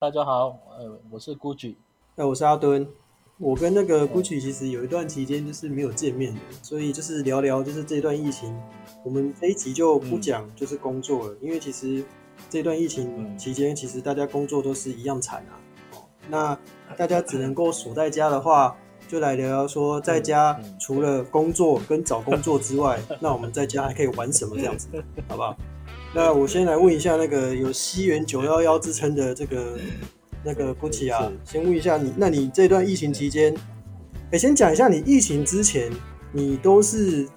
大家好，呃，我是 Gucci，哎，我是阿敦。我跟那个 Gucci 其实有一段期间就是没有见面的，所以就是聊聊就是这段疫情。我们这一集就不讲就是工作了，因为其实这段疫情期间，其实大家工作都是一样惨啊。那大家只能够锁在家的话，就来聊聊说在家除了工作跟找工作之外，那我们在家还可以玩什么这样子，好不好？那我先来问一下那个有西元九幺幺之称的这个那个 Gucci 啊，先问一下你，那你这段疫情期间，哎，先讲一下你疫情之前你都是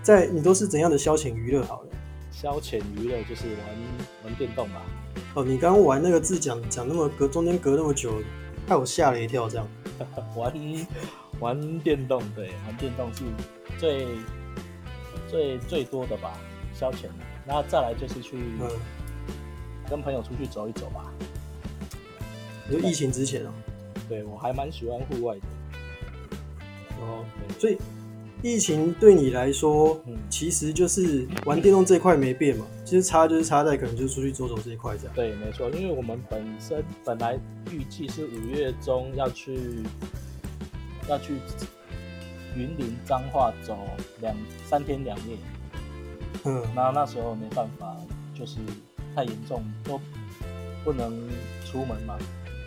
在你都是怎样的消遣娱乐？好了，消遣娱乐就是玩玩电动吧。哦，你刚刚玩那个字讲讲那么隔中间隔那么久，害我吓了一跳。这样 玩玩电动，对，玩电动是最最最多的吧，消遣。那再来就是去跟朋友出去走一走吧。就疫情之前哦，对我还蛮喜欢户外的。哦，所以疫情对你来说，嗯其实就是玩电动这一块没变嘛。其实差就是差在可能就出去走走这一块这样。对，没错，因为我们本身本来预计是五月中要去要去云林彰化走两三天两夜。嗯，那那时候没办法，就是太严重，都不能出门嘛，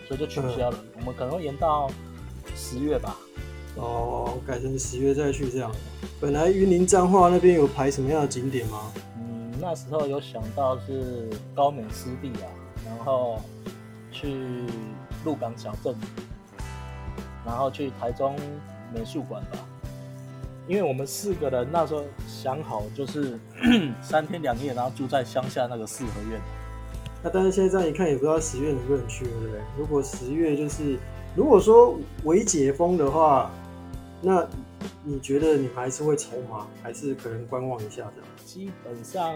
所以就取消了。我们可能会延到十月吧。哦，改成十月再去这样。本来云林彰化那边有排什么样的景点吗？嗯，那时候有想到是高美湿地啊，然后去鹿港小镇，然后去台中美术馆吧。因为我们四个人那时候想好就是 三天两夜，然后住在乡下那个四合院。那但是现在这样一看，也不知道十月能不能去，对不对？如果十月就是，如果说未解封的话，那你觉得你还是会筹吗？还是可能观望一下这样？基本上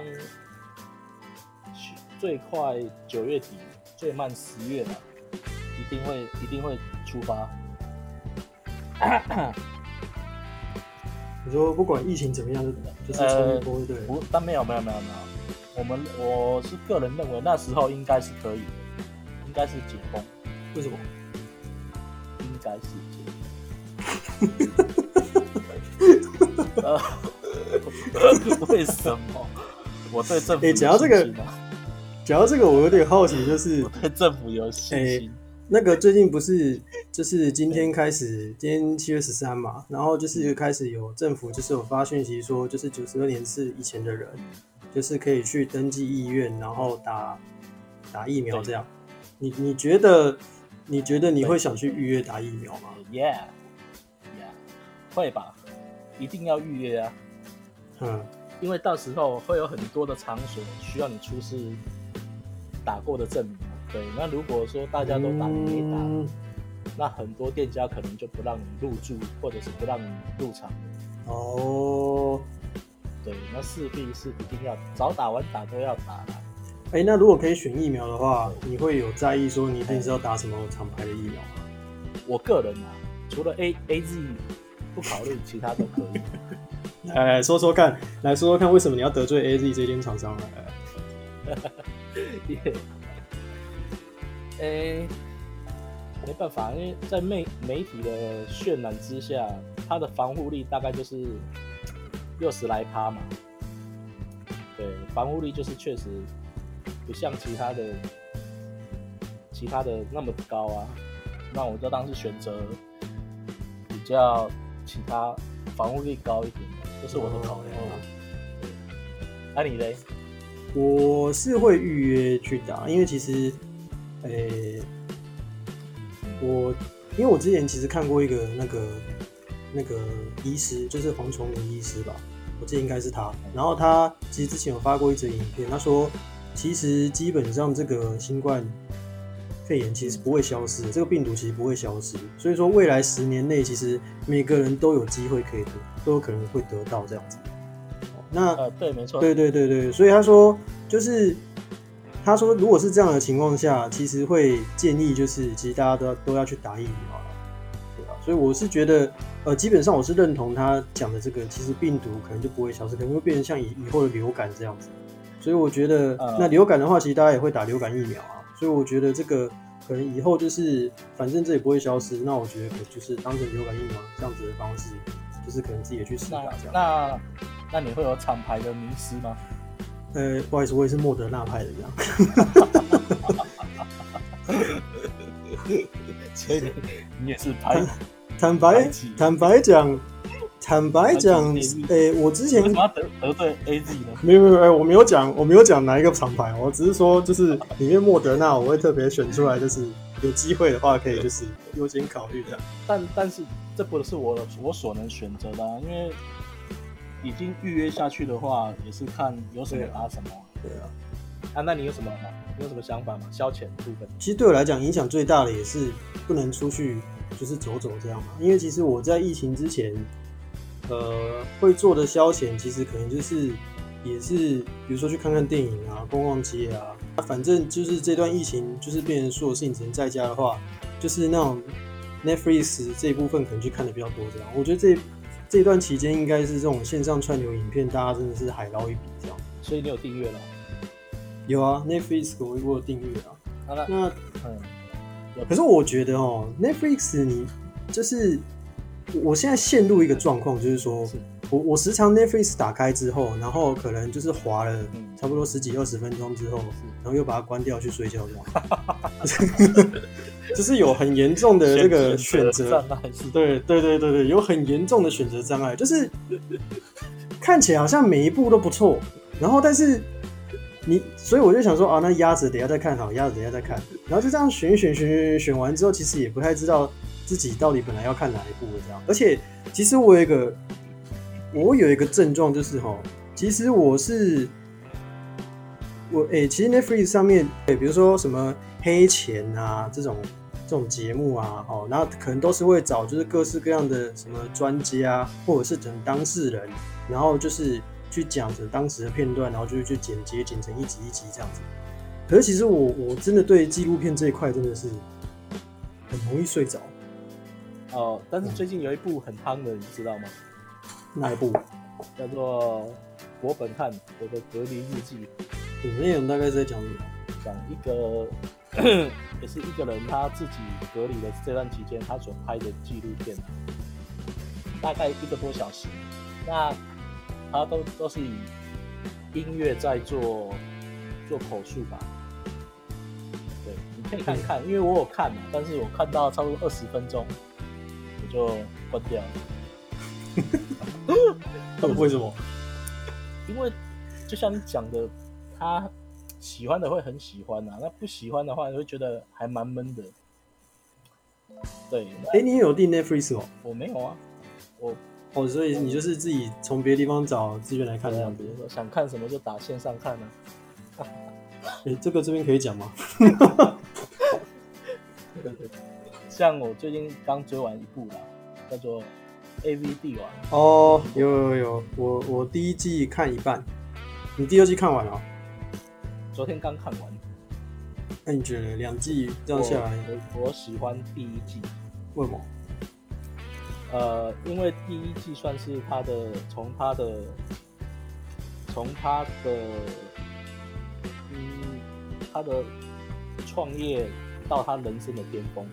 最快九月底，最慢十月了，一定会一定会出发。你说不管疫情怎么样，就就是冲一波，对不？但没有没有没有没有，我们我是个人认为那时候应该是可以的，应该是解封。为什么？应该是解封。呃，为什么？我对政府哎，讲到这个，讲到这个，我有点好奇，就是对政府有信心。那个最近不是就是今天开始，今天七月十三嘛，然后就是开始有政府就是有发讯息说，就是九十二年是以前的人，就是可以去登记意愿，然后打打疫苗这样。你你觉得你觉得你会想去预约打疫苗吗？Yeah，Yeah，会吧，一定要预约啊。嗯，因为到时候会有很多的场所需要你出示打过的证明。对，那如果说大家都打没打，那很多店家可能就不让你入住，或者是不让你入场。哦，对，那势必是一定要早打晚打都要打了。哎，那如果可以选疫苗的话，你会有在意说你一定是要打什么厂牌的疫苗吗？我个人啊，除了 A A Z 不考虑，其他都可以。来说说看，来说说看，为什么你要得罪 A Z 这间厂商呢？诶，没办法，因为在媒媒体的渲染之下，它的防护力大概就是六十来趴嘛。对，防护力就是确实不像其他的其他的那么高啊。那我就当是选择比较其他防护力高一点，这是我的考量啊。那你嘞？我是会预约去打，因为其实。诶，我因为我之前其实看过一个那个那个医师，就是黄崇明医师吧，我记得应该是他。然后他其实之前有发过一则影片，他说其实基本上这个新冠肺炎其实不会消失，这个病毒其实不会消失。所以说未来十年内，其实每个人都有机会可以得，都有可能会得到这样子。那呃，对，没错，对对对对，所以他说就是。他说，如果是这样的情况下，其实会建议就是，其实大家都要都要去打疫苗了，对吧？所以我是觉得，呃，基本上我是认同他讲的这个，其实病毒可能就不会消失，可能会变成像以以后的流感这样子。所以我觉得，那流感的话，其实大家也会打流感疫苗啊。所以我觉得这个可能以后就是反正这也不会消失，那我觉得可就是当成流感疫苗这样子的方式，就是可能自己也去试打那这样。那那你会有厂牌的迷失吗？呃，不好意思，我也是莫德纳派的这样。所以你你也是拍坦白坦白讲，坦白讲排挤，诶、我之前为什么得得罪 A Z 呢？没有没有没有，我没有讲，我没有讲哪一个厂牌，我只是说就是里面莫德纳，我会特别选出来，就是有机会的话可以就是优先考虑这样。但但是这不是我我所能选择的、啊，因为已经预约下去的话，也是看有什么对啊打什么啊。对啊，啊，那你有什么你有什么想法吗？消遣部分？其实对我来讲影响最大的也是不能出去就是走走这样嘛，因为其实我在疫情之前，呃，会做的消遣其实可能就是也是比如说去看看电影啊、逛逛街啊，反正就是这段疫情就是变成所有事情只能在家的话，就是那种 Netflix 这一部分可能去看的比较多这样。我觉得这这段期间应该是这种线上串流影片，大家真的是海捞一笔这样。所以你有订阅了？有啊，Netflix 我我有订阅啊。好了，那嗯，可是我觉得哦，Netflix 你就是我现在陷入一个状况，就是说是。我我时常 Netflix 打开之后，然后可能就是滑了嗯。差不多十几二十分钟之后，然后又把它关掉去睡觉这样，就是有很严重的这个选择障碍是对对对对对，有很严重的选择障碍，就是 看起来好像每一步都不错，然后但是你，所以我就想说啊，那鸭子等下再看好，鸭子等下再看，然后就这样选一选选选选选完之后，其实也不太知道自己到底本来要看哪一部了这样。而且其实我有一个，我有一个症状就是哈，其实我是我诶、其实 Netflix 上面，诶、比如说什么黑钱啊这种这种节目啊，哦，然后可能都是会找就是各式各样的什么专家啊或者是等当事人，然后就是去讲着当时的片段，然后就是去剪接剪成一集一集这样子。可是其实我我真的对纪录片这一块真的是很容易睡着。哦，但是最近有一部很夯的，你知道吗？哪一部？叫做《国本汉我的隔离日记》，内容大概是在讲什么？讲一个 也是一个人他自己隔离的这段期间，他所拍的纪录片，大概一个多小时。那他都都是以音乐在做做口述吧。对，你可以看看，因为我有看嘛，但是我看到差不多二十分钟，我就关掉了。为什么？因为就像你讲的，他喜欢的会很喜欢啊，那不喜欢的话，你会觉得还蛮闷的。对，哎、你有订 Netflix 哦？我没有啊，我哦，所以你就是自己从别的地方找资源来看这样子比。如说想看什么就打线上看啊。哎、这个这边可以讲吗？对对对，像我最近刚追完一部啦，叫做《A V 帝王》，哦，有有有，我我第一季看一半，你第二季看完了？昨天刚看完。那你觉得两季这样下来，我我喜欢第一季，为什么？呃，因为第一季算是他的从他的从他的嗯他的创业到他人生的巅峰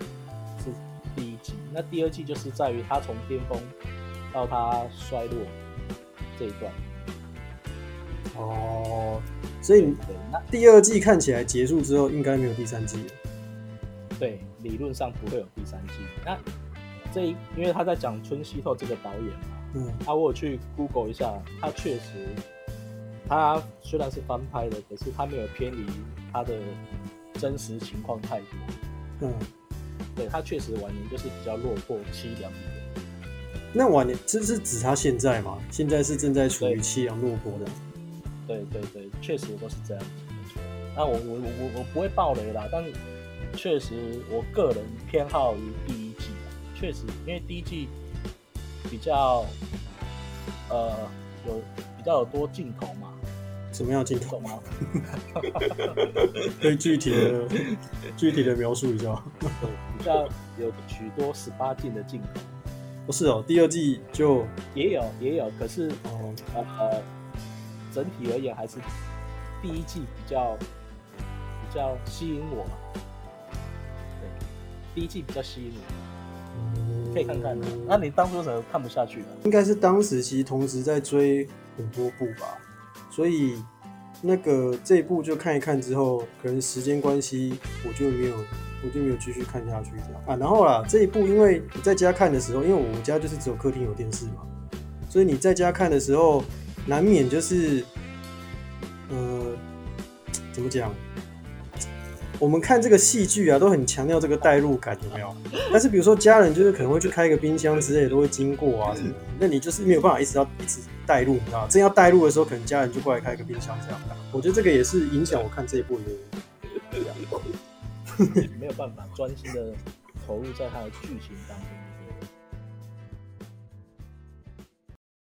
是第一季，那第二季就是在于他从巅峰到他衰落这一段。哦，所以，那第二季看起来结束之后，应该没有第三季了。对理论上不会有第三季。那这一因为他在讲村西透这个导演嘛，嗯，啊，我有去 Google 一下，他确实，他虽然是翻拍的，可是他没有偏离他的真实情况太多。嗯，对他确实晚年就是比较落魄凄凉一点。那晚年这是指他现在嘛？现在是正在处于凄凉落魄的。对对对，确实都是这样子，那我我我我我不会爆雷啦，但是确实我个人偏好于第一季啊，确实因为第一季比较呃有比较有多镜头嘛，什么样的镜头懂？吗？可以具体的具体的描述一下。比较有许多十八禁的镜头，不是哦，第二季就也有也有，可是哦，呃整体而言还是第一季比较比较吸引我嘛。第一季比较吸引我，嗯可以看看的。那你当初怎么看不下去了？应该是当时其实同时在追很多部吧，所以那个这一部就看一看之后，可能时间关系，我就没有我就没有继续看下去这样啊。然后啦，这一部因为我在家看的时候，因为我们家就是只有客厅有电视嘛，所以你在家看的时候，难免就是呃怎么讲？我们看这个戏剧啊，都很强调这个代入感，有没有？但是比如说家人就是可能会去开个冰箱之类的，都会经过啊什么的，那你就是没有办法一直要一直代入，你知道？真要代入的时候，可能家人就过来开个冰箱这样。我觉得这个也是影响我看这一部的原因。没有办法专心的投入在它的剧情当中。